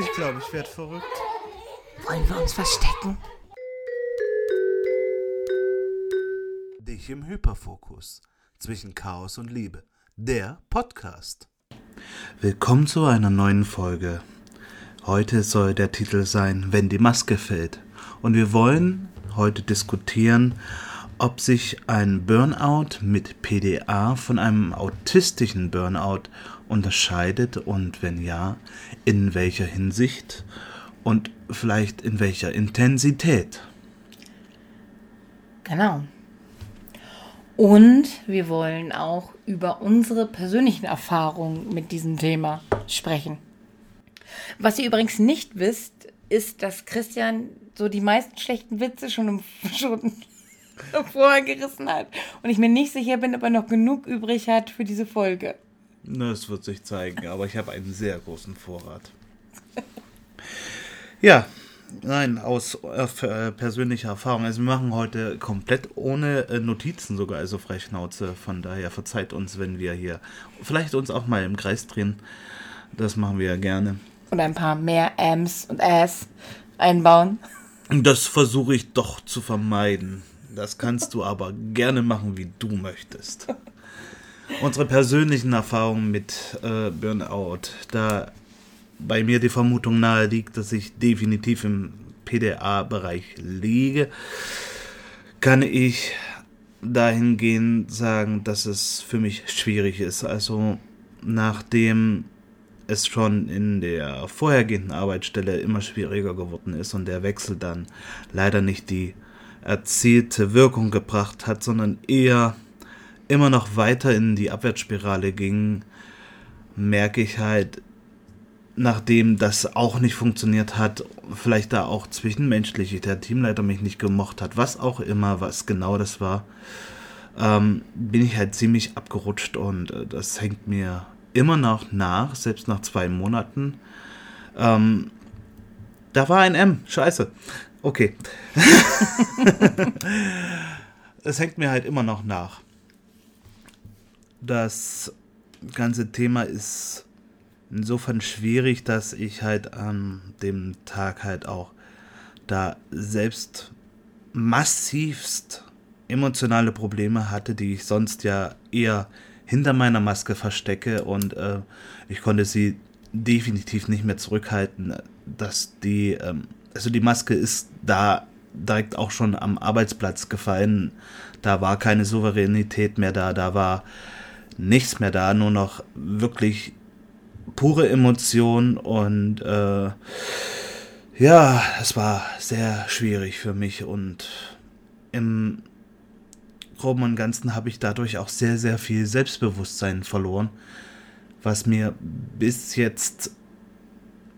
Ich glaube, ich werde verrückt. Wollen wir uns verstecken? Dich im Hyperfokus. Zwischen Chaos und Liebe. Der Podcast. Willkommen zu einer neuen Folge. Heute soll der Titel sein, wenn die Maske fällt. Und wir wollen heute diskutieren, ob sich ein Burnout mit PDA von einem autistischen Burnout unterscheidet und wenn ja, in welcher Hinsicht und vielleicht in welcher Intensität. Genau. Und wir wollen auch über unsere persönlichen Erfahrungen mit diesem Thema sprechen. Was ihr übrigens nicht wisst, ist, dass Christian so die meisten schlechten Witze schon, im, schon vorher gerissen hat. Und ich mir nicht sicher bin, ob er noch genug übrig hat für diese Folge. Das wird sich zeigen, aber ich habe einen sehr großen Vorrat. Ja, nein, aus äh, persönlicher Erfahrung. Also wir machen heute komplett ohne äh, Notizen sogar, also Freischnauze. Von daher verzeiht uns, wenn wir hier vielleicht uns auch mal im Kreis drehen. Das machen wir ja gerne. Und ein paar mehr Ms und As einbauen. Das versuche ich doch zu vermeiden. Das kannst du aber gerne machen, wie du möchtest. Unsere persönlichen Erfahrungen mit äh, Burnout, da bei mir die Vermutung nahe liegt, dass ich definitiv im PDA-Bereich liege, kann ich dahingehend sagen, dass es für mich schwierig ist. Also nachdem es schon in der vorhergehenden Arbeitsstelle immer schwieriger geworden ist und der Wechsel dann leider nicht die erzielte Wirkung gebracht hat, sondern eher immer noch weiter in die Abwärtsspirale ging, merke ich halt, nachdem das auch nicht funktioniert hat, vielleicht da auch zwischenmenschlich, der Teamleiter mich nicht gemocht hat, was auch immer, was genau das war, ähm, bin ich halt ziemlich abgerutscht und äh, das hängt mir immer noch nach, selbst nach zwei Monaten. Ähm, da war ein M, scheiße. Okay. es hängt mir halt immer noch nach. Das ganze Thema ist insofern schwierig, dass ich halt an dem Tag halt auch da selbst massivst emotionale Probleme hatte, die ich sonst ja eher hinter meiner Maske verstecke und äh, ich konnte sie definitiv nicht mehr zurückhalten, dass die, ähm, also die Maske ist da direkt auch schon am Arbeitsplatz gefallen. Da war keine Souveränität mehr da, da war nichts mehr da, nur noch wirklich pure Emotion und äh, ja, es war sehr schwierig für mich und im Groben und Ganzen habe ich dadurch auch sehr, sehr viel Selbstbewusstsein verloren, was mir bis jetzt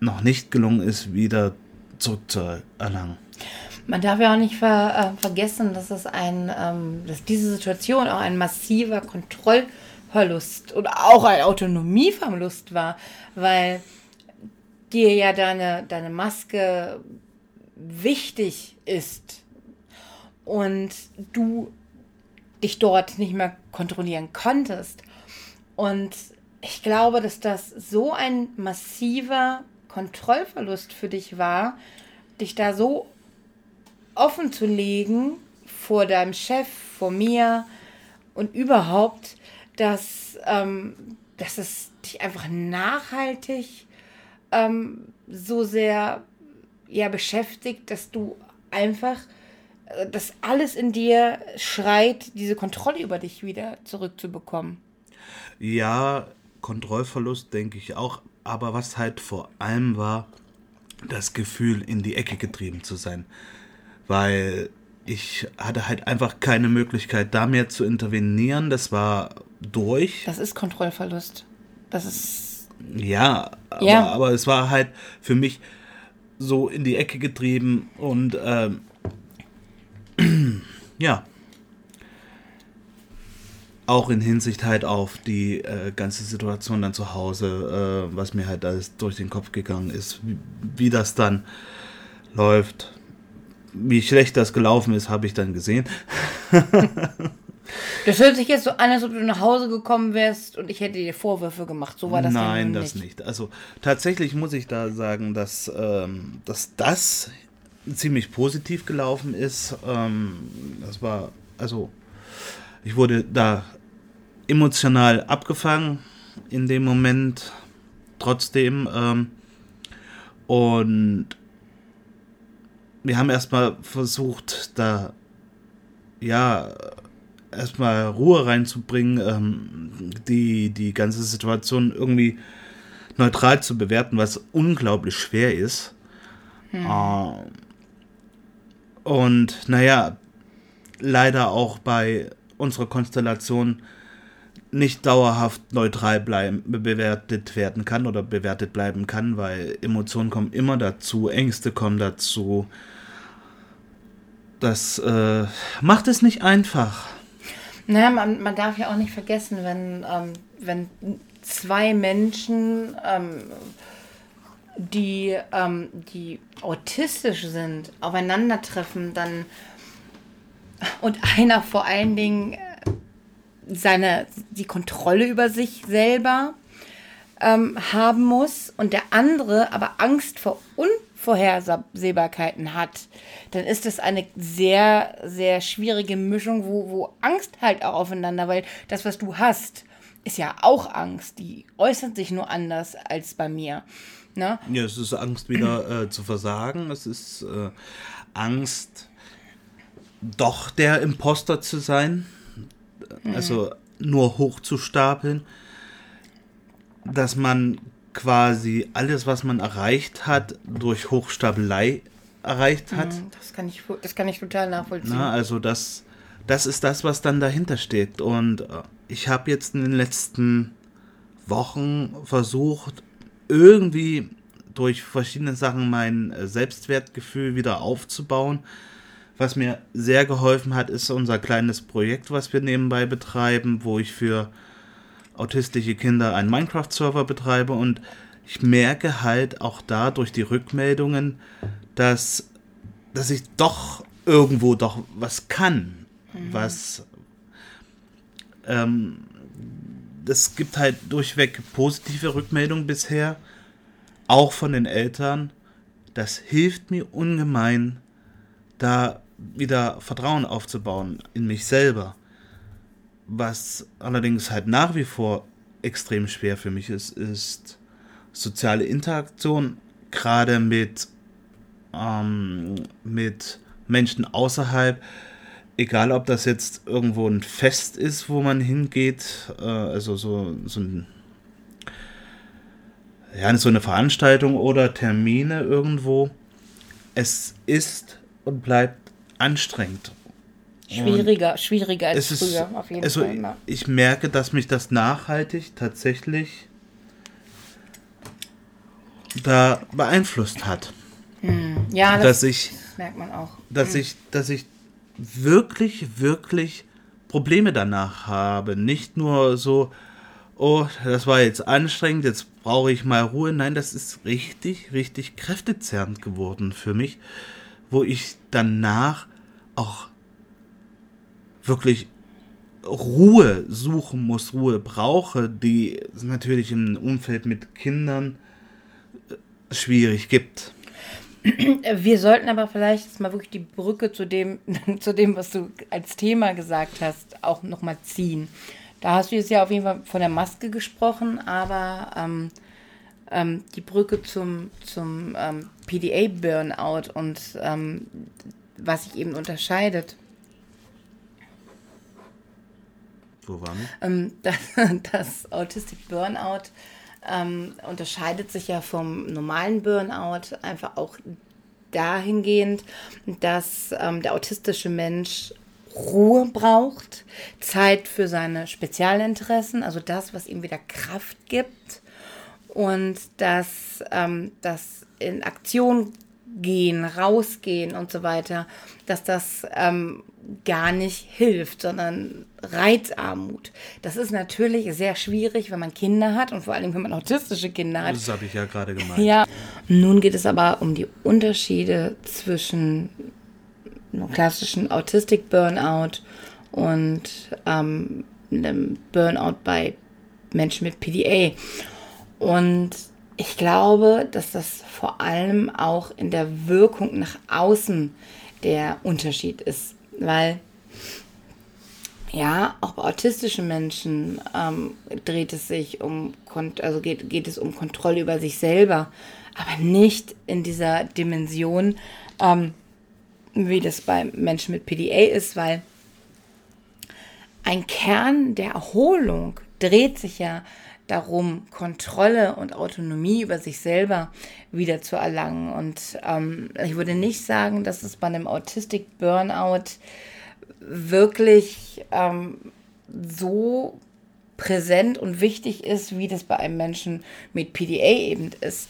noch nicht gelungen ist, wieder zurückzuerlangen. Man darf ja auch nicht ver, äh, vergessen, dass es ein, ähm, dass diese Situation auch ein massiver Kontroll Verlust oder auch ein Autonomieverlust war, weil dir ja deine, deine Maske wichtig ist und du dich dort nicht mehr kontrollieren konntest. Und ich glaube, dass das so ein massiver Kontrollverlust für dich war, dich da so offen zu legen vor deinem Chef, vor mir und überhaupt, dass, ähm, dass es dich einfach nachhaltig ähm, so sehr ja, beschäftigt, dass du einfach, äh, dass alles in dir schreit, diese Kontrolle über dich wieder zurückzubekommen. Ja, Kontrollverlust denke ich auch, aber was halt vor allem war, das Gefühl, in die Ecke getrieben zu sein. Weil ich hatte halt einfach keine Möglichkeit, da mehr zu intervenieren. Das war durch. Das ist Kontrollverlust. Das ist. Ja, aber, ja. aber es war halt für mich so in die Ecke getrieben und ähm, ja. Auch in Hinsicht halt auf die äh, ganze Situation dann zu Hause, äh, was mir halt alles durch den Kopf gegangen ist, wie, wie das dann läuft. Wie schlecht das gelaufen ist, habe ich dann gesehen. Das hört sich jetzt so an, als ob du nach Hause gekommen wärst und ich hätte dir Vorwürfe gemacht. So war das Nein, ja das nicht. Also tatsächlich muss ich da sagen, dass, ähm, dass das ziemlich positiv gelaufen ist. Ähm, das war, also ich wurde da emotional abgefangen in dem Moment trotzdem. Ähm, und wir haben erstmal versucht, da ja erstmal Ruhe reinzubringen, ähm, die, die ganze Situation irgendwie neutral zu bewerten, was unglaublich schwer ist. Hm. Äh, und naja, leider auch bei unserer Konstellation nicht dauerhaft neutral bleiben, bewertet werden kann oder bewertet bleiben kann, weil Emotionen kommen immer dazu, Ängste kommen dazu. Das äh, macht es nicht einfach. Naja, man, man darf ja auch nicht vergessen, wenn, ähm, wenn zwei Menschen, ähm, die, ähm, die autistisch sind, aufeinandertreffen, dann und einer vor allen Dingen seine, die Kontrolle über sich selber ähm, haben muss und der andere aber Angst vor Unvorhersehbarkeiten hat, dann ist das eine sehr, sehr schwierige Mischung, wo, wo Angst halt auch aufeinander, weil das, was du hast, ist ja auch Angst. Die äußert sich nur anders als bei mir. Ne? Ja, es ist Angst wieder äh, zu versagen. Es ist äh, Angst, doch der Imposter zu sein also nur hochzustapeln, dass man quasi alles, was man erreicht hat, durch Hochstapelei erreicht hat. Mhm, das kann ich, das kann ich total nachvollziehen. Na, also das, das ist das, was dann dahinter steht. Und äh, ich habe jetzt in den letzten Wochen versucht, irgendwie durch verschiedene Sachen mein äh, Selbstwertgefühl wieder aufzubauen. Was mir sehr geholfen hat, ist unser kleines Projekt, was wir nebenbei betreiben, wo ich für autistische Kinder einen Minecraft-Server betreibe und ich merke halt auch da durch die Rückmeldungen, dass, dass ich doch irgendwo doch was kann, mhm. was ähm, es gibt halt durchweg positive Rückmeldungen bisher, auch von den Eltern. Das hilft mir ungemein, da wieder Vertrauen aufzubauen in mich selber. Was allerdings halt nach wie vor extrem schwer für mich ist, ist soziale Interaktion, gerade mit, ähm, mit Menschen außerhalb, egal ob das jetzt irgendwo ein Fest ist, wo man hingeht, äh, also so, so ein ja, so eine Veranstaltung oder Termine irgendwo. Es ist und bleibt anstrengend. Schwieriger, und schwieriger als ist, früher, auf jeden also Fall. Ja. Ich merke, dass mich das nachhaltig tatsächlich da beeinflusst hat. Hm. Ja, das, dass ich, merkt man auch. Dass hm. ich, dass ich wirklich, wirklich Probleme danach habe. Nicht nur so, oh, das war jetzt anstrengend, jetzt brauche ich mal Ruhe. Nein, das ist richtig, richtig kräftezerrend geworden für mich, wo ich danach auch wirklich Ruhe suchen muss, Ruhe brauche, die es natürlich im Umfeld mit Kindern äh, schwierig gibt. Wir sollten aber vielleicht jetzt mal wirklich die Brücke zu dem, zu dem, was du als Thema gesagt hast, auch nochmal ziehen. Da hast du jetzt ja auf jeden Fall von der Maske gesprochen, aber ähm, ähm, die Brücke zum, zum ähm, PDA-Burnout und ähm, was sich eben unterscheidet. Wo waren wir? Das, das Autistic Burnout ähm, unterscheidet sich ja vom normalen Burnout einfach auch dahingehend, dass ähm, der autistische Mensch Ruhe braucht, Zeit für seine Spezialinteressen, also das, was ihm wieder Kraft gibt und dass ähm, das in Aktion gehen, rausgehen und so weiter, dass das ähm, gar nicht hilft, sondern Reizarmut. Das ist natürlich sehr schwierig, wenn man Kinder hat und vor allem, wenn man autistische Kinder hat. Das habe ich ja gerade gemeint. Ja. Nun geht es aber um die Unterschiede zwischen einem klassischen Autistic Burnout und ähm, einem Burnout bei Menschen mit PDA. Und ich glaube, dass das vor allem auch in der Wirkung nach außen der Unterschied ist, weil ja, auch bei autistischen Menschen ähm, dreht es sich um, also geht, geht es um Kontrolle über sich selber, aber nicht in dieser Dimension, ähm, wie das bei Menschen mit PDA ist, weil ein Kern der Erholung dreht sich ja darum, Kontrolle und Autonomie über sich selber wieder zu erlangen. Und ähm, ich würde nicht sagen, dass es bei einem Autistic Burnout wirklich ähm, so präsent und wichtig ist, wie das bei einem Menschen mit PDA eben ist.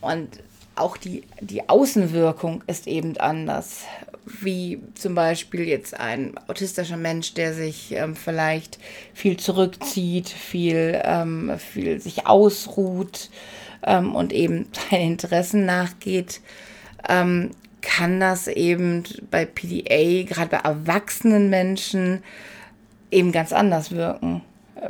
Und auch die, die Außenwirkung ist eben anders. Wie zum Beispiel jetzt ein autistischer Mensch, der sich ähm, vielleicht viel zurückzieht, viel, ähm, viel sich ausruht ähm, und eben seinen Interessen nachgeht, ähm, kann das eben bei PDA, gerade bei erwachsenen Menschen, eben ganz anders wirken,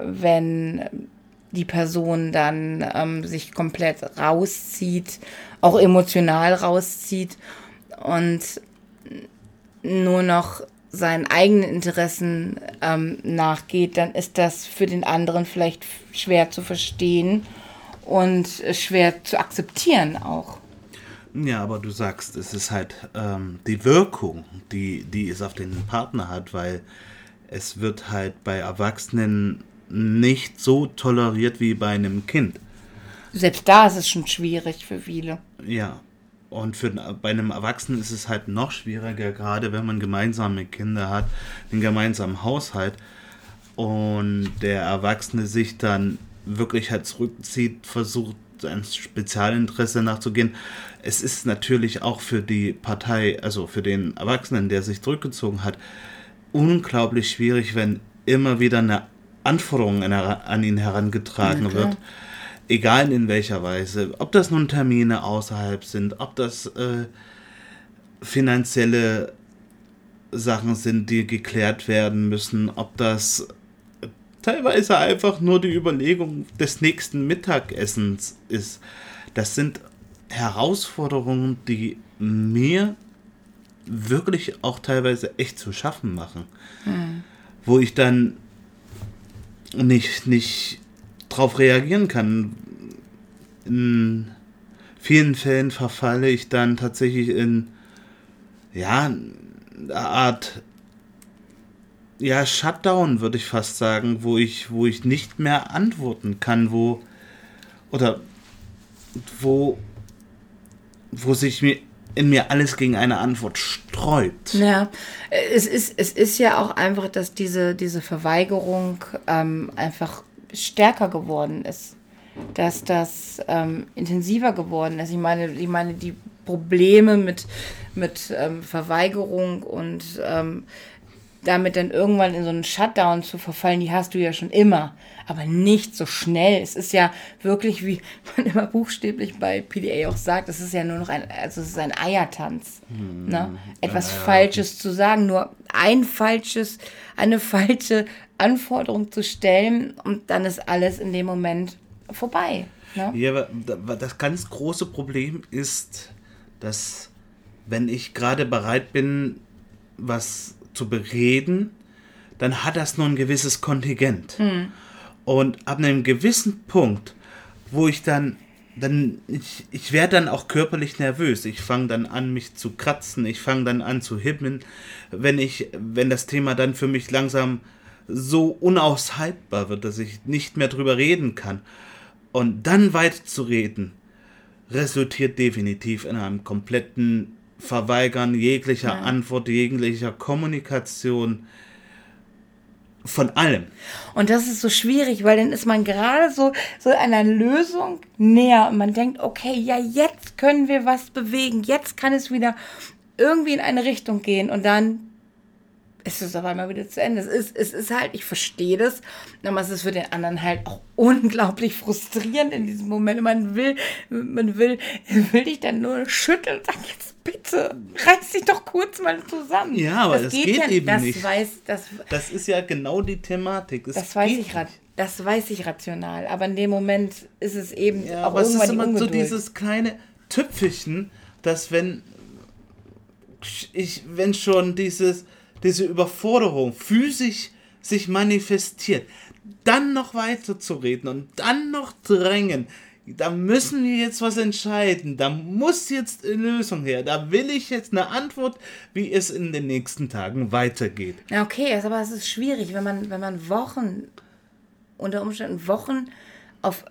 wenn die Person dann ähm, sich komplett rauszieht, auch emotional rauszieht und nur noch seinen eigenen Interessen ähm, nachgeht, dann ist das für den anderen vielleicht schwer zu verstehen und schwer zu akzeptieren auch. Ja, aber du sagst, es ist halt ähm, die Wirkung, die, die es auf den Partner hat, weil es wird halt bei Erwachsenen nicht so toleriert wie bei einem Kind. Selbst da ist es schon schwierig für viele. Ja, und für, bei einem Erwachsenen ist es halt noch schwieriger, gerade wenn man gemeinsame Kinder hat, einen gemeinsamen Haushalt und der Erwachsene sich dann wirklich halt zurückzieht, versucht ein Spezialinteresse nachzugehen. Es ist natürlich auch für die Partei, also für den Erwachsenen, der sich zurückgezogen hat, unglaublich schwierig, wenn immer wieder eine Anforderung an ihn herangetragen wird. Egal in welcher Weise. Ob das nun Termine außerhalb sind, ob das äh, finanzielle Sachen sind, die geklärt werden müssen, ob das teilweise einfach nur die Überlegung des nächsten Mittagessens ist. Das sind Herausforderungen, die mir wirklich auch teilweise echt zu schaffen machen. Hm. Wo ich dann nicht, nicht drauf reagieren kann. In vielen Fällen verfalle ich dann tatsächlich in ja, eine Art ja, Shutdown, würde ich fast sagen, wo ich, wo ich nicht mehr antworten kann, wo oder wo, wo sich mir in mir alles gegen eine Antwort sträubt. Ja, es ist, es ist ja auch einfach, dass diese, diese Verweigerung ähm, einfach stärker geworden ist. Dass das ähm, intensiver geworden ist. Ich meine, ich meine, die Probleme mit, mit ähm, Verweigerung und ähm, damit dann irgendwann in so einen Shutdown zu verfallen, die hast du ja schon immer, aber nicht so schnell. Es ist ja wirklich, wie man immer buchstäblich bei PDA auch sagt, es ist ja nur noch ein, also es ist ein Eiertanz. Hm. Ne? Etwas ja, ja. Falsches zu sagen, nur ein falsches, eine falsche Anforderung zu stellen und dann ist alles in dem Moment vorbei. Ne? Ja, das ganz große Problem ist, dass wenn ich gerade bereit bin, was zu bereden, dann hat das nur ein gewisses Kontingent. Hm. Und ab einem gewissen Punkt, wo ich dann, dann ich, ich werde dann auch körperlich nervös. Ich fange dann an, mich zu kratzen. Ich fange dann an zu himmeln, wenn ich, wenn das Thema dann für mich langsam so unaushaltbar wird, dass ich nicht mehr drüber reden kann. Und dann weiter zu reden, resultiert definitiv in einem kompletten Verweigern jeglicher ja. Antwort, jeglicher Kommunikation von allem. Und das ist so schwierig, weil dann ist man gerade so, so einer Lösung näher und man denkt, okay, ja, jetzt können wir was bewegen, jetzt kann es wieder irgendwie in eine Richtung gehen und dann ist es auf einmal wieder zu Ende. Es ist, es ist halt, ich verstehe das, aber es ist für den anderen halt auch unglaublich frustrierend in diesem Moment. Und man will, man will, will dich dann nur schütteln und sagen, jetzt bitte, reiß dich doch kurz mal zusammen. Ja, aber das, das geht, ja, eben das nicht. Weiß, das, das ist ja genau die Thematik. Es das weiß ich gerade. Das weiß ich rational, aber in dem Moment ist es eben ja, auch aber es ist immer so dieses kleine Tüpfelchen, dass wenn ich, wenn schon dieses, diese Überforderung physisch sich manifestiert, dann noch weiter zu reden und dann noch drängen, da müssen wir jetzt was entscheiden, da muss jetzt eine Lösung her, da will ich jetzt eine Antwort, wie es in den nächsten Tagen weitergeht. Ja, okay, aber es ist schwierig, wenn man, wenn man Wochen, unter Umständen Wochen auf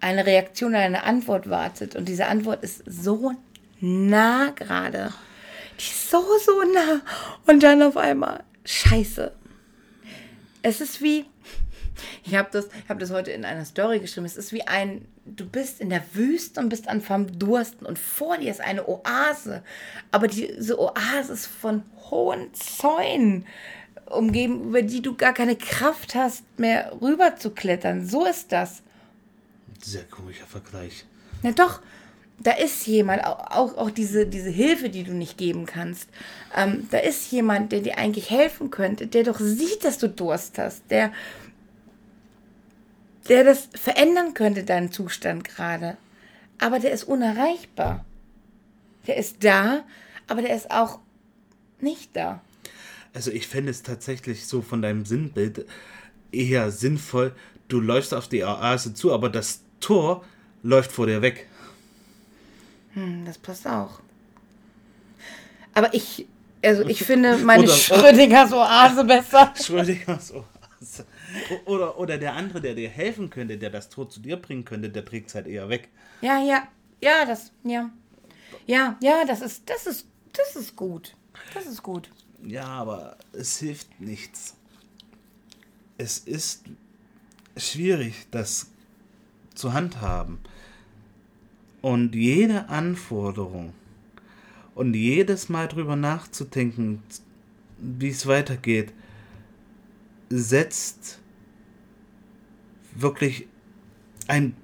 eine Reaktion oder eine Antwort wartet. Und diese Antwort ist so nah gerade die ist so, so nah. Und dann auf einmal, scheiße. Es ist wie, ich habe das, hab das heute in einer Story geschrieben, es ist wie ein, du bist in der Wüste und bist an Dursten und vor dir ist eine Oase. Aber diese Oase ist von hohen Zäunen umgeben, über die du gar keine Kraft hast, mehr rüber zu klettern. So ist das. Sehr komischer Vergleich. Na doch, da ist jemand, auch, auch diese, diese Hilfe, die du nicht geben kannst, ähm, da ist jemand, der dir eigentlich helfen könnte, der doch sieht, dass du Durst hast, der, der das verändern könnte, deinen Zustand gerade. Aber der ist unerreichbar. Der ist da, aber der ist auch nicht da. Also ich fände es tatsächlich so von deinem Sinnbild eher sinnvoll, du läufst auf die Oase zu, aber das Tor läuft vor dir weg. Hm, das passt auch. Aber ich, also ich finde meine oder, Schrödingers Oase besser. Schrödingers Oase. Oder, oder der andere, der dir helfen könnte, der das Tod zu dir bringen könnte, der trägt es halt eher weg. Ja, ja, ja, das, ja. Ja, ja, das ist, das ist, das ist gut. Das ist gut. Ja, aber es hilft nichts. Es ist schwierig, das zu handhaben. Und jede Anforderung und jedes Mal drüber nachzudenken, wie es weitergeht, setzt wirklich einen,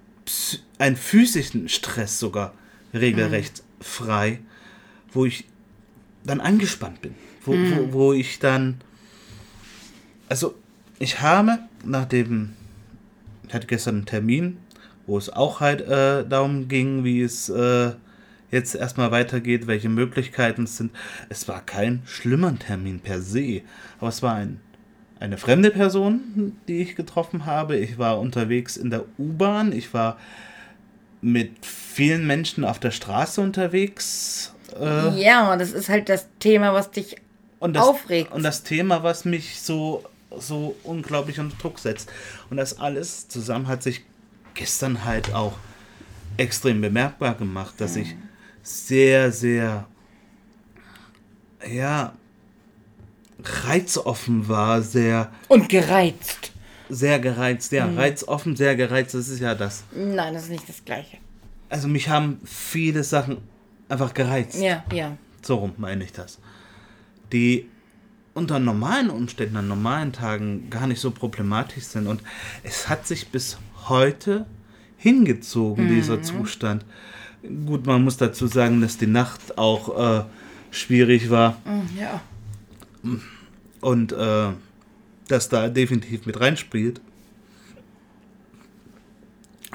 einen physischen Stress sogar regelrecht mhm. frei, wo ich dann angespannt bin, wo, mhm. wo, wo ich dann, also ich habe nach dem, ich hatte gestern einen Termin wo es auch halt äh, darum ging, wie es äh, jetzt erstmal weitergeht, welche Möglichkeiten es sind. Es war kein schlimmer Termin per se, aber es war ein, eine fremde Person, die ich getroffen habe. Ich war unterwegs in der U-Bahn, ich war mit vielen Menschen auf der Straße unterwegs. Äh, ja, und das ist halt das Thema, was dich und das, aufregt. Und das Thema, was mich so, so unglaublich unter Druck setzt. Und das alles zusammen hat sich gestern halt auch extrem bemerkbar gemacht, dass ich sehr, sehr, ja, reizoffen war, sehr. Und gereizt. Sehr gereizt, ja. Mhm. Reizoffen, sehr gereizt, das ist ja das. Nein, das ist nicht das Gleiche. Also mich haben viele Sachen einfach gereizt. Ja, ja. So rum meine ich das. Die unter normalen Umständen, an normalen Tagen gar nicht so problematisch sind. Und es hat sich bis heute hingezogen, mhm. dieser Zustand. Gut, man muss dazu sagen, dass die Nacht auch äh, schwierig war. Mhm, ja. Und äh, das da definitiv mit reinspielt.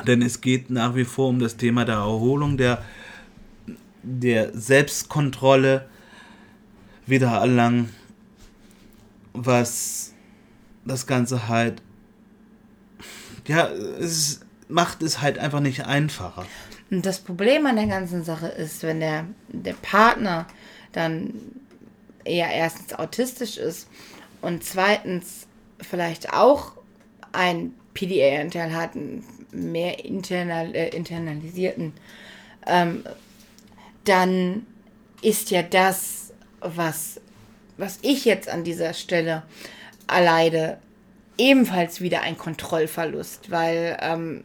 Denn es geht nach wie vor um das Thema der Erholung, der, der Selbstkontrolle wieder erlangen, was das Ganze halt ja, es macht es halt einfach nicht einfacher. Und das Problem an der ganzen Sache ist, wenn der, der Partner dann eher erstens autistisch ist und zweitens vielleicht auch ein PDA-Anteil hat, einen mehr internal, äh, internalisierten, ähm, dann ist ja das, was, was ich jetzt an dieser Stelle erleide, ebenfalls wieder ein Kontrollverlust, weil ähm,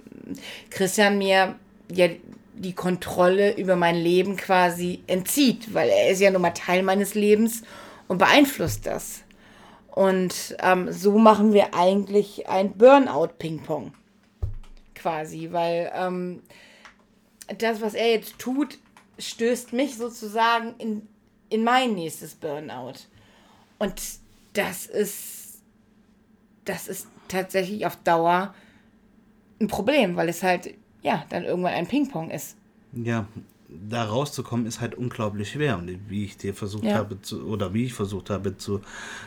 Christian mir ja die Kontrolle über mein Leben quasi entzieht, weil er ist ja nun mal Teil meines Lebens und beeinflusst das. Und ähm, so machen wir eigentlich ein Burnout-Ping-Pong. Quasi, weil ähm, das, was er jetzt tut, stößt mich sozusagen in, in mein nächstes Burnout. Und das ist, das ist tatsächlich auf Dauer ein Problem, weil es halt, ja, dann irgendwann ein Ping-Pong ist. Ja, da rauszukommen ist halt unglaublich schwer. Und wie ich dir versucht ja. habe zu, oder wie ich versucht habe zu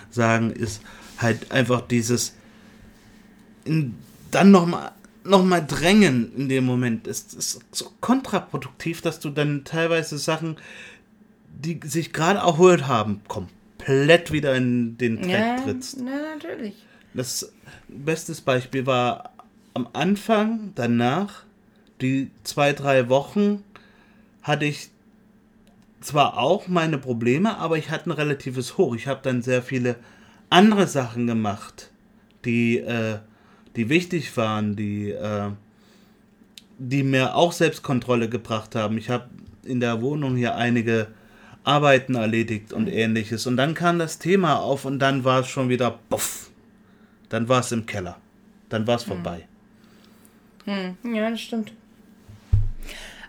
sagen, ist halt einfach dieses in, dann nochmal noch mal drängen in dem Moment. Es ist so kontraproduktiv, dass du dann teilweise Sachen, die sich gerade erholt haben, komplett wieder in den Dreck ja, trittst. Ja, natürlich. Das beste Beispiel war am Anfang, danach, die zwei, drei Wochen hatte ich zwar auch meine Probleme, aber ich hatte ein relatives Hoch. Ich habe dann sehr viele andere Sachen gemacht, die, äh, die wichtig waren, die, äh, die mir auch Selbstkontrolle gebracht haben. Ich habe in der Wohnung hier einige Arbeiten erledigt und ähnliches. Und dann kam das Thema auf und dann war es schon wieder, puff, dann war es im Keller. Dann war es hm. vorbei. Hm. Ja, das stimmt.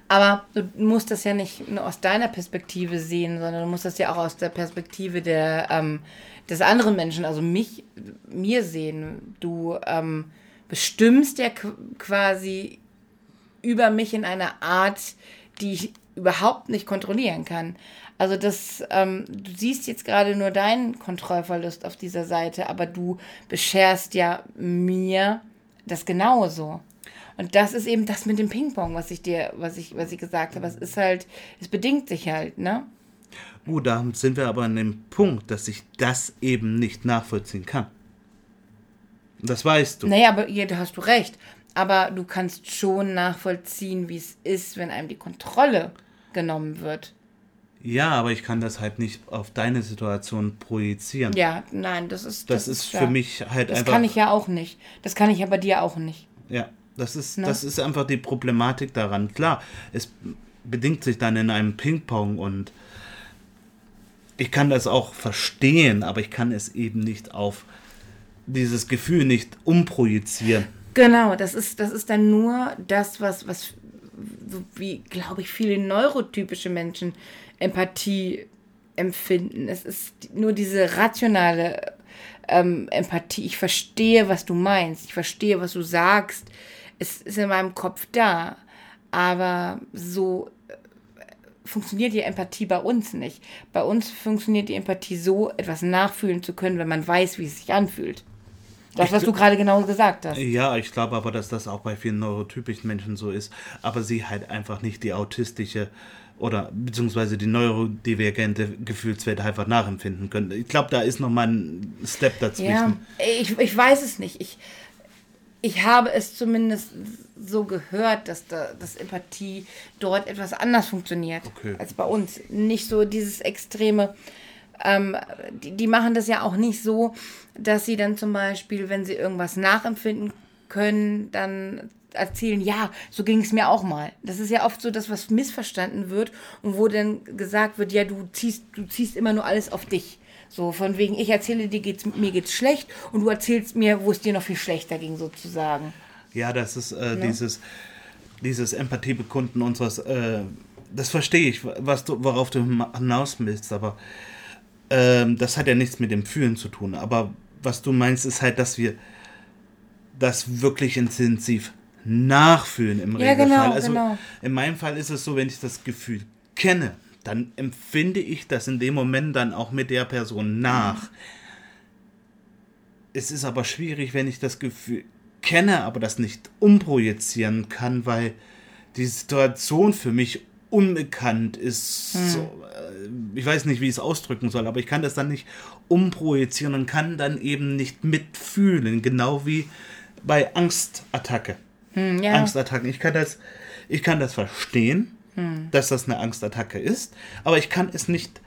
Aber du musst das ja nicht nur aus deiner Perspektive sehen, sondern du musst das ja auch aus der Perspektive der, ähm, des anderen Menschen, also mich, mir sehen. Du ähm, bestimmst ja quasi über mich in einer Art, die ich überhaupt nicht kontrollieren kann. Also das, ähm, du siehst jetzt gerade nur deinen Kontrollverlust auf dieser Seite, aber du bescherst ja mir das genauso. Und das ist eben das mit dem Ping-Pong, was ich dir, was ich, was ich gesagt habe. Es ist halt, es bedingt sich halt, ne? Uh, da sind wir aber an dem Punkt, dass ich das eben nicht nachvollziehen kann. Das weißt du. Naja, aber ja, da hast du recht. Aber du kannst schon nachvollziehen, wie es ist, wenn einem die Kontrolle genommen wird. Ja, aber ich kann das halt nicht auf deine Situation projizieren. Ja, nein, das ist. Das, das ist für mich halt das einfach. Das kann ich ja auch nicht. Das kann ich ja bei dir auch nicht. Ja. Das ist, ne? das ist einfach die Problematik daran. Klar, es bedingt sich dann in einem Ping-Pong und ich kann das auch verstehen, aber ich kann es eben nicht auf dieses Gefühl nicht umprojizieren. Genau, das ist, das ist dann nur das, was, was wie, glaube ich, viele neurotypische Menschen Empathie empfinden. Es ist nur diese rationale ähm, Empathie. Ich verstehe, was du meinst. Ich verstehe, was du sagst es ist in meinem Kopf da, aber so äh, funktioniert die Empathie bei uns nicht. Bei uns funktioniert die Empathie so, etwas nachfühlen zu können, wenn man weiß, wie es sich anfühlt. Das, was du gerade genau gesagt hast. Ja, ich glaube aber, dass das auch bei vielen neurotypischen Menschen so ist, aber sie halt einfach nicht die autistische oder beziehungsweise die neurodivergente Gefühlswelt einfach nachempfinden können. Ich glaube, da ist nochmal ein Step dazwischen. Ja, ich, ich weiß es nicht. Ich, ich habe es zumindest so gehört, dass, da, dass Empathie dort etwas anders funktioniert okay. als bei uns. Nicht so dieses extreme. Ähm, die, die machen das ja auch nicht so, dass sie dann zum Beispiel, wenn sie irgendwas nachempfinden können, dann erzählen, ja, so ging es mir auch mal. Das ist ja oft so, dass was missverstanden wird und wo dann gesagt wird, ja, du ziehst, du ziehst immer nur alles auf dich. So von wegen, ich erzähle dir, geht's, mir geht's schlecht und du erzählst mir, wo es dir noch viel schlechter ging, sozusagen. Ja, das ist äh, ne? dieses, dieses Empathiebekunden unseres, äh, das verstehe ich, was du, worauf du hinaus willst, aber äh, das hat ja nichts mit dem Fühlen zu tun. Aber was du meinst, ist halt, dass wir das wirklich intensiv nachfühlen im ja, Regelfall. Genau, also genau. in meinem Fall ist es so, wenn ich das Gefühl kenne, dann empfinde ich das in dem Moment dann auch mit der Person nach. Mhm. Es ist aber schwierig, wenn ich das Gefühl kenne, aber das nicht umprojizieren kann, weil die Situation für mich unbekannt ist. Mhm. So, äh, ich weiß nicht, wie ich es ausdrücken soll, aber ich kann das dann nicht umprojizieren und kann dann eben nicht mitfühlen, genau wie bei Angstattacke. Mhm, ja. Angstattacken. Ich kann das, ich kann das verstehen, hm. dass das eine Angstattacke ist, aber ich kann es nicht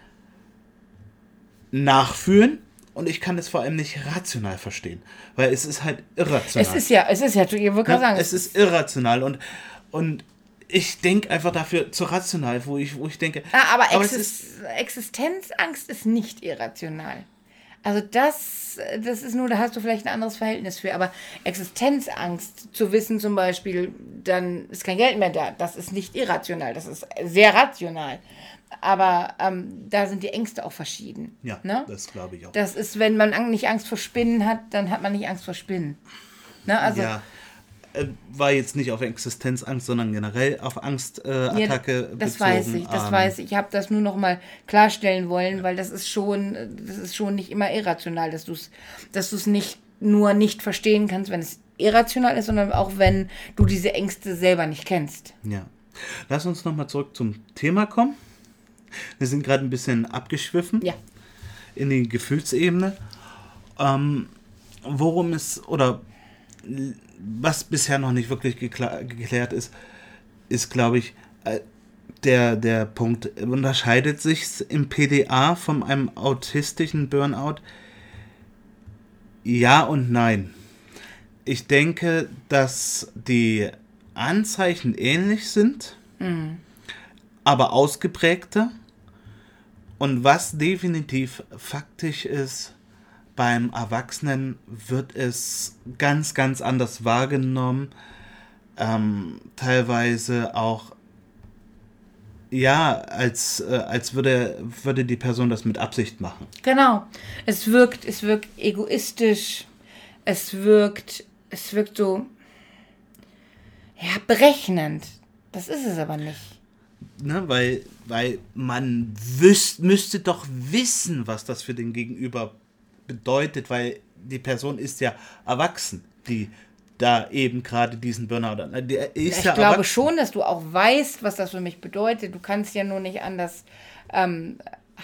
nachfühlen und ich kann es vor allem nicht rational verstehen, weil es ist halt irrational. Es ist ja, es ist ja, ich würde gerade sagen, es ist irrational und und ich denke einfach dafür zu rational, wo ich, wo ich denke. Ah, aber, aber Exist Existenzangst ist nicht irrational. Also das, das ist nur, da hast du vielleicht ein anderes Verhältnis für. Aber Existenzangst zu wissen zum Beispiel, dann ist kein Geld mehr da. Das ist nicht irrational, das ist sehr rational. Aber ähm, da sind die Ängste auch verschieden. Ja, ne? das glaube ich auch. Das ist, wenn man nicht Angst vor Spinnen hat, dann hat man nicht Angst vor Spinnen. Ne? Also, ja, äh, war jetzt nicht auf Existenzangst, sondern generell auf Angstattacke äh, ja, Das bezogen. weiß ich, das ähm, weiß ich. Ich habe das nur noch mal klarstellen wollen, weil das ist schon, das ist schon nicht immer irrational, dass du es dass nicht nur nicht verstehen kannst, wenn es irrational ist, sondern auch wenn du diese Ängste selber nicht kennst. Ja. Lass uns noch mal zurück zum Thema kommen. Wir sind gerade ein bisschen abgeschwiffen. Ja. In die Gefühlsebene. Ähm, worum es, oder was bisher noch nicht wirklich geklärt ist, ist, glaube ich, äh, der, der Punkt, unterscheidet sich im PDA von einem autistischen Burnout? Ja und nein. Ich denke, dass die Anzeichen ähnlich sind, mhm. aber ausgeprägter. Und was definitiv faktisch ist, beim Erwachsenen wird es ganz, ganz anders wahrgenommen. Ähm, teilweise auch, ja, als, äh, als würde, würde die Person das mit Absicht machen. Genau. Es wirkt, es wirkt egoistisch. Es wirkt, es wirkt so, ja, berechnend. Das ist es aber nicht. Ne, weil, weil man wüsst, müsste doch wissen, was das für den Gegenüber bedeutet, weil die Person ist ja erwachsen, die da eben gerade diesen Burnout hat. Ich ja glaube schon, dass du auch weißt, was das für mich bedeutet. Du kannst ja nur nicht anders ähm,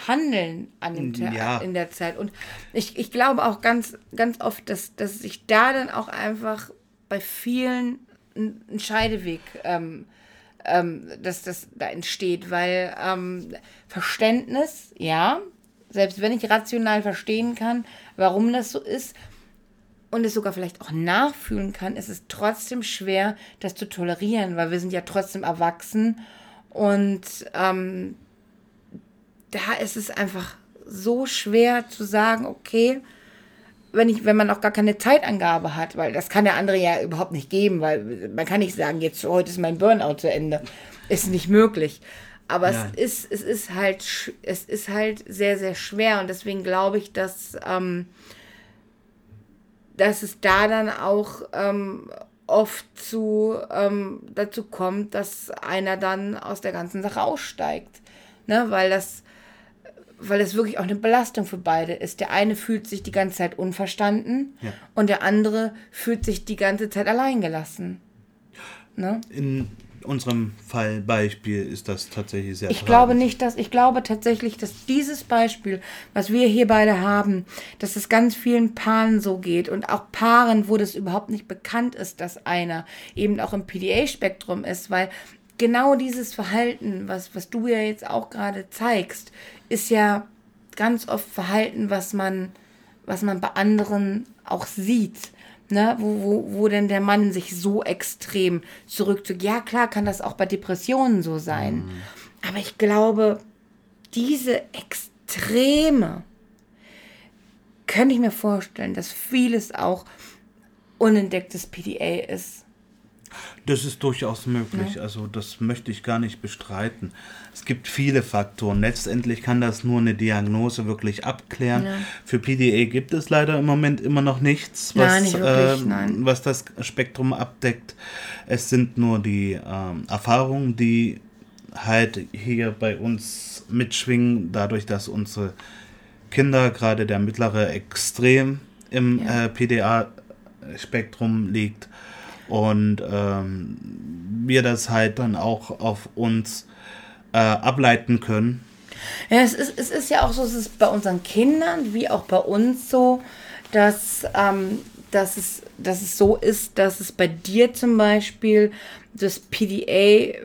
handeln an dem ja. in der Zeit. Und ich, ich glaube auch ganz, ganz oft, dass, dass sich da dann auch einfach bei vielen ein, ein Scheideweg ähm, ähm, dass das da entsteht, weil ähm, Verständnis, ja, selbst wenn ich rational verstehen kann, warum das so ist und es sogar vielleicht auch nachfühlen kann, ist es trotzdem schwer, das zu tolerieren, weil wir sind ja trotzdem erwachsen und ähm, da ist es einfach so schwer zu sagen, okay, wenn, ich, wenn man auch gar keine Zeitangabe hat, weil das kann der andere ja überhaupt nicht geben, weil man kann nicht sagen, jetzt heute ist mein Burnout zu Ende. Ist nicht möglich. Aber ja. es ist, es ist halt, es ist halt sehr, sehr schwer und deswegen glaube ich, dass, ähm, dass es da dann auch ähm, oft zu, ähm, dazu kommt, dass einer dann aus der ganzen Sache aussteigt. Ne? Weil das, weil es wirklich auch eine Belastung für beide ist. Der eine fühlt sich die ganze Zeit unverstanden ja. und der andere fühlt sich die ganze Zeit alleingelassen. Ne? In unserem Fallbeispiel ist das tatsächlich sehr Ich tragisch. glaube nicht, dass ich glaube tatsächlich, dass dieses Beispiel, was wir hier beide haben, dass es ganz vielen Paaren so geht und auch Paaren, wo das überhaupt nicht bekannt ist, dass einer eben auch im PDA-Spektrum ist, weil genau dieses Verhalten, was, was du ja jetzt auch gerade zeigst, ist ja ganz oft Verhalten, was man, was man bei anderen auch sieht. Ne, wo, wo, wo denn der Mann sich so extrem zurückzieht. Ja, klar kann das auch bei Depressionen so sein. Mhm. Aber ich glaube, diese Extreme könnte ich mir vorstellen, dass vieles auch unentdecktes PDA ist. Das ist durchaus möglich. Ja. Also das möchte ich gar nicht bestreiten. Es gibt viele Faktoren. Letztendlich kann das nur eine Diagnose wirklich abklären. Ja. Für PDA gibt es leider im Moment immer noch nichts, was, nein, nicht wirklich, äh, was das Spektrum abdeckt. Es sind nur die äh, Erfahrungen, die halt hier bei uns mitschwingen, dadurch, dass unsere Kinder, gerade der mittlere, extrem im ja. äh, PDA-Spektrum liegt und ähm, wir das halt dann auch auf uns äh, ableiten können. Ja, es ist, es ist ja auch so, es ist bei unseren Kindern wie auch bei uns so, dass, ähm, dass, es, dass es so ist, dass es bei dir zum Beispiel das PDA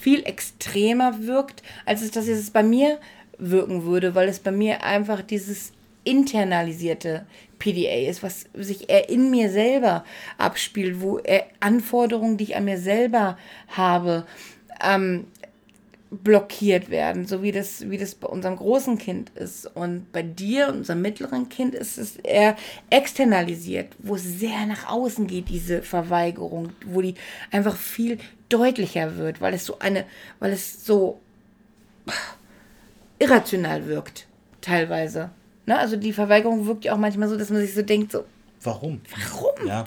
viel extremer wirkt, als es das jetzt bei mir wirken würde, weil es bei mir einfach dieses internalisierte PDA ist, was sich eher in mir selber abspielt, wo er Anforderungen, die ich an mir selber habe, ähm, blockiert werden, so wie das, wie das bei unserem großen Kind ist. Und bei dir, unserem mittleren Kind, ist es eher externalisiert, wo es sehr nach außen geht, diese Verweigerung, wo die einfach viel deutlicher wird, weil es so eine, weil es so irrational wirkt, teilweise. Ne? Also die Verweigerung wirkt ja auch manchmal so, dass man sich so denkt, so. Warum? Warum? Ja.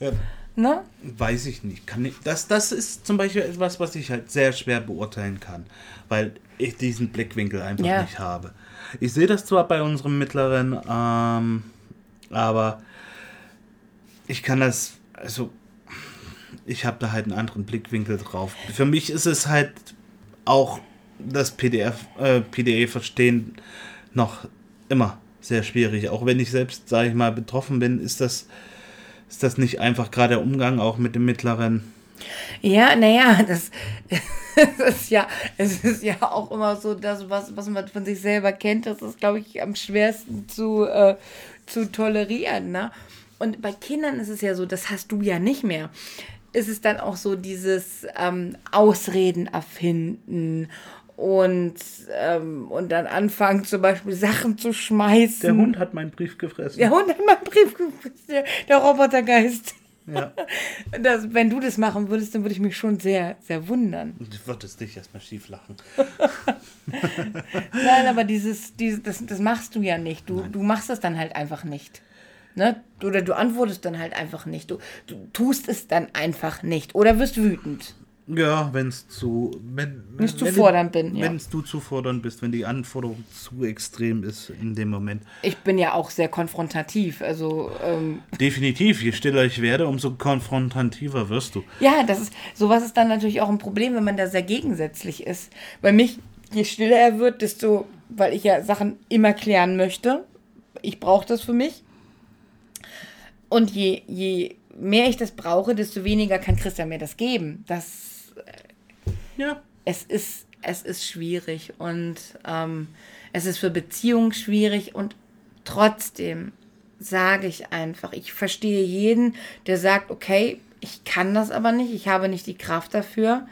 ja. Ne? Weiß ich nicht. Kann ich, das, das ist zum Beispiel etwas, was ich halt sehr schwer beurteilen kann, weil ich diesen Blickwinkel einfach ja. nicht habe. Ich sehe das zwar bei unserem Mittleren, ähm, aber ich kann das, also ich habe da halt einen anderen Blickwinkel drauf. Für mich ist es halt auch das PDF, äh, PDA verstehen noch immer sehr schwierig. Auch wenn ich selbst, sage ich mal, betroffen bin, ist das ist das nicht einfach gerade der Umgang auch mit dem mittleren? Ja, naja, das, das ist ja, es ist ja auch immer so, das, was, was man von sich selber kennt, das ist, glaube ich, am schwersten zu, äh, zu tolerieren. Ne? Und bei Kindern ist es ja so, das hast du ja nicht mehr. Ist es dann auch so dieses ähm, Ausreden erfinden und, ähm, und dann anfangen zum Beispiel Sachen zu schmeißen. Der Hund hat meinen Brief gefressen. Der Hund hat meinen Brief gefressen, der, der Robotergeist. Ja. Das, wenn du das machen würdest, dann würde ich mich schon sehr, sehr wundern. Du würdest dich erstmal schief lachen. Nein, aber dieses, dieses das, das machst du ja nicht. Du, du machst das dann halt einfach nicht. Ne? Oder du antwortest dann halt einfach nicht. Du, du tust es dann einfach nicht. Oder wirst wütend. Ja, wenn es zu. Wenn, wenn ich zu fordernd bin. Wenn ja. du zu fordernd bist, wenn die Anforderung zu extrem ist in dem Moment. Ich bin ja auch sehr konfrontativ. Also. Ähm, Definitiv. Je stiller ich werde, umso konfrontativer wirst du. Ja, das ist. Sowas ist dann natürlich auch ein Problem, wenn man da sehr gegensätzlich ist. Bei mich, je stiller er wird, desto. Weil ich ja Sachen immer klären möchte. Ich brauche das für mich. Und je, je mehr ich das brauche, desto weniger kann Christian mir das geben. Das ja. Es ist, es ist schwierig und ähm, es ist für Beziehungen schwierig und trotzdem sage ich einfach, ich verstehe jeden, der sagt, okay, ich kann das aber nicht, ich habe nicht die Kraft dafür.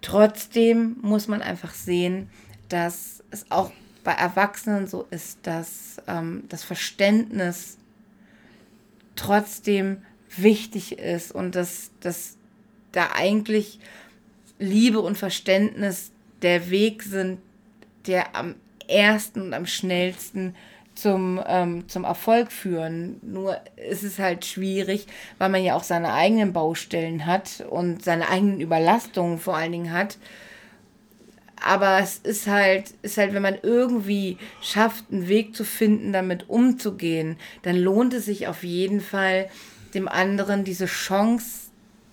Trotzdem muss man einfach sehen, dass es auch bei Erwachsenen so ist, dass ähm, das Verständnis trotzdem wichtig ist und dass, dass da eigentlich Liebe und Verständnis der Weg sind, der am ersten und am schnellsten zum, ähm, zum Erfolg führen. Nur ist es halt schwierig, weil man ja auch seine eigenen Baustellen hat und seine eigenen Überlastungen vor allen Dingen hat. Aber es ist halt, ist halt, wenn man irgendwie schafft, einen Weg zu finden, damit umzugehen, dann lohnt es sich auf jeden Fall, dem anderen diese Chance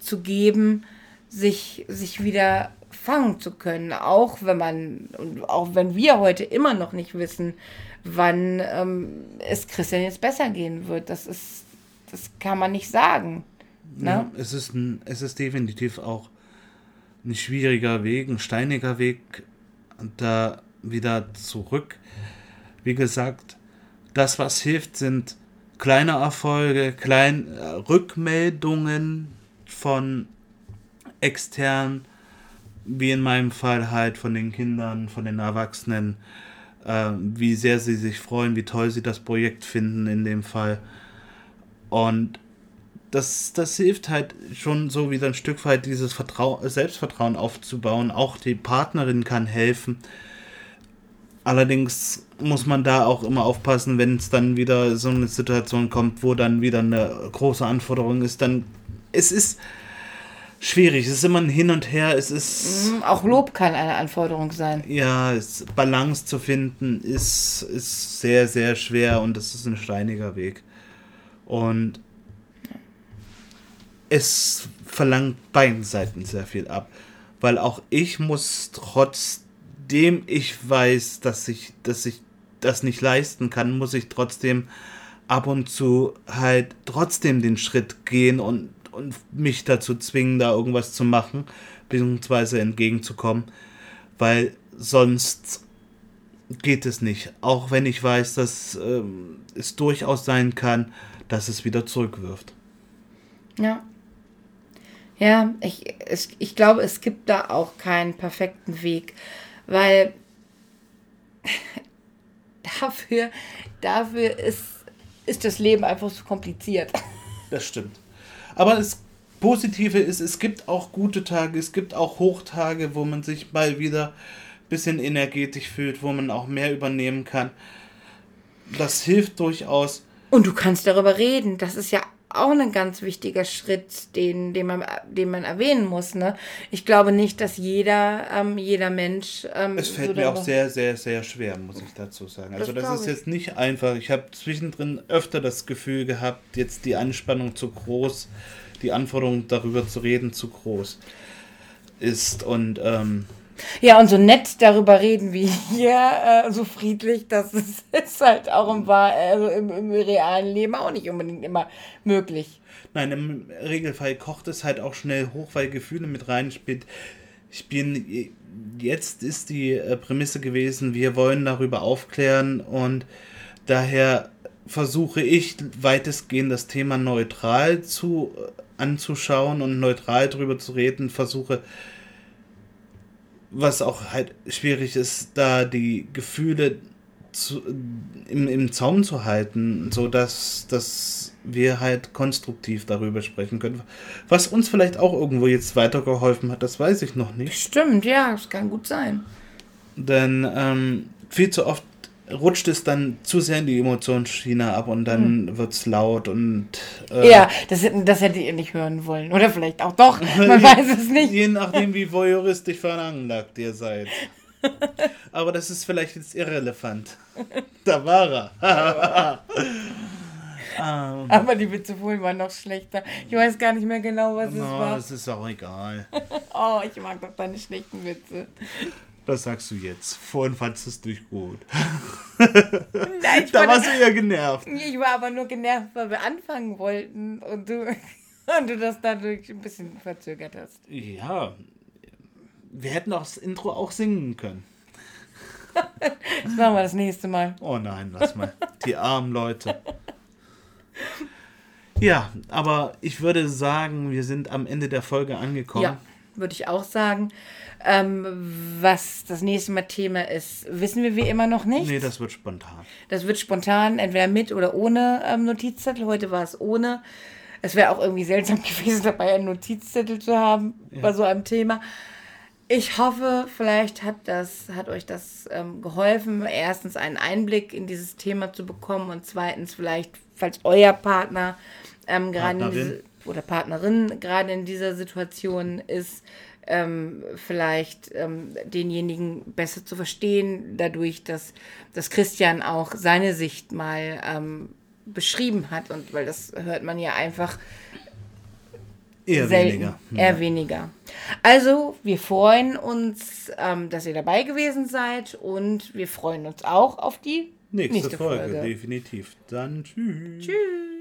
zu geben, sich, sich wieder fangen zu können. Auch wenn man, auch wenn wir heute immer noch nicht wissen, wann ähm, es Christian jetzt besser gehen wird. Das ist, das kann man nicht sagen. Ne? Ja, es, ist ein, es ist definitiv auch ein schwieriger Weg, ein steiniger Weg da wieder zurück. Wie gesagt, das, was hilft, sind kleine Erfolge, kleine äh, Rückmeldungen von extern, wie in meinem Fall halt von den Kindern, von den Erwachsenen, äh, wie sehr sie sich freuen, wie toll sie das Projekt finden in dem Fall. Und das, das hilft halt schon so wieder ein Stück weit dieses Vertrau Selbstvertrauen aufzubauen. Auch die Partnerin kann helfen. Allerdings muss man da auch immer aufpassen, wenn es dann wieder so eine Situation kommt, wo dann wieder eine große Anforderung ist, dann es ist schwierig. Es ist immer ein Hin und Her. Es ist. Mhm, auch Lob kann eine Anforderung sein. Ja, es, Balance zu finden ist, ist sehr, sehr schwer und es ist ein steiniger Weg. Und es verlangt beiden Seiten sehr viel ab. Weil auch ich muss trotzdem ich weiß, dass ich, dass ich das nicht leisten kann, muss ich trotzdem ab und zu halt trotzdem den Schritt gehen und und mich dazu zwingen, da irgendwas zu machen, beziehungsweise entgegenzukommen, weil sonst geht es nicht. Auch wenn ich weiß, dass ähm, es durchaus sein kann, dass es wieder zurückwirft. Ja. Ja, ich, ich, ich glaube, es gibt da auch keinen perfekten Weg, weil dafür, dafür ist, ist das Leben einfach zu kompliziert. Das stimmt. Aber das Positive ist, es gibt auch gute Tage, es gibt auch Hochtage, wo man sich mal wieder ein bisschen energetisch fühlt, wo man auch mehr übernehmen kann. Das hilft durchaus. Und du kannst darüber reden. Das ist ja auch ein ganz wichtiger Schritt, den, den, man, den man erwähnen muss. Ne? Ich glaube nicht, dass jeder, ähm, jeder Mensch. Ähm, es fällt so mir auch sehr, sehr, sehr schwer, muss ich dazu sagen. Also das, das ist jetzt nicht einfach. Ich habe zwischendrin öfter das Gefühl gehabt, jetzt die Anspannung zu groß, die Anforderung darüber zu reden zu groß ist. Und ähm, ja, und so nett darüber reden wie hier, äh, so friedlich, das ist, ist halt auch im, also im, im, realen Leben auch nicht unbedingt immer möglich. Nein, im Regelfall kocht es halt auch schnell hoch, weil Gefühle mit reinspielt. Ich bin, jetzt ist die äh, Prämisse gewesen, wir wollen darüber aufklären und daher versuche ich weitestgehend das Thema neutral zu äh, anzuschauen und neutral darüber zu reden, versuche was auch halt schwierig ist, da die Gefühle zu, im, im Zaum zu halten, so dass, dass wir halt konstruktiv darüber sprechen können. Was uns vielleicht auch irgendwo jetzt weitergeholfen hat, das weiß ich noch nicht. Stimmt, ja, das kann gut sein. Denn ähm, viel zu oft rutscht es dann zu sehr in die Emotionsschiene ab und dann hm. wird es laut und. Äh, ja, das, das hätte ihr nicht hören wollen. Oder vielleicht auch doch, man weiß es nicht. Je nachdem, wie voyeuristisch veranlagt ihr seid. Aber das ist vielleicht jetzt irrelevant. Da war er. um, Aber die Witze vorhin waren noch schlechter. Ich weiß gar nicht mehr genau, was no, es war. Das ist auch egal. oh, ich mag doch deine schlechten Witze. Das sagst du jetzt. Vorhin fandest du es nicht gut. Nein, da warst du eher genervt. Ich war aber nur genervt, weil wir anfangen wollten und du, und du das dadurch ein bisschen verzögert hast. Ja. Wir hätten auch das Intro auch singen können. das machen wir das nächste Mal. Oh nein, lass mal. Die armen Leute. Ja, aber ich würde sagen, wir sind am Ende der Folge angekommen. Ja, würde ich auch sagen. Ähm, was das nächste Mal Thema ist, wissen wir wie immer noch nicht. Nee, das wird spontan. Das wird spontan, entweder mit oder ohne ähm, Notizzettel. Heute war es ohne. Es wäre auch irgendwie seltsam gewesen, dabei einen Notizzettel zu haben ja. bei so einem Thema. Ich hoffe, vielleicht hat, das, hat euch das ähm, geholfen, erstens einen Einblick in dieses Thema zu bekommen und zweitens vielleicht, falls euer Partner ähm, gerade diese, oder Partnerin gerade in dieser Situation ist, ähm, vielleicht ähm, denjenigen besser zu verstehen, dadurch, dass, dass Christian auch seine Sicht mal ähm, beschrieben hat. Und weil das hört man ja einfach eher selten, weniger. Eher ja. weniger. Also, wir freuen uns, ähm, dass ihr dabei gewesen seid und wir freuen uns auch auf die nächste, nächste Folge. Folge. Definitiv. Dann tschüss. Tschüss.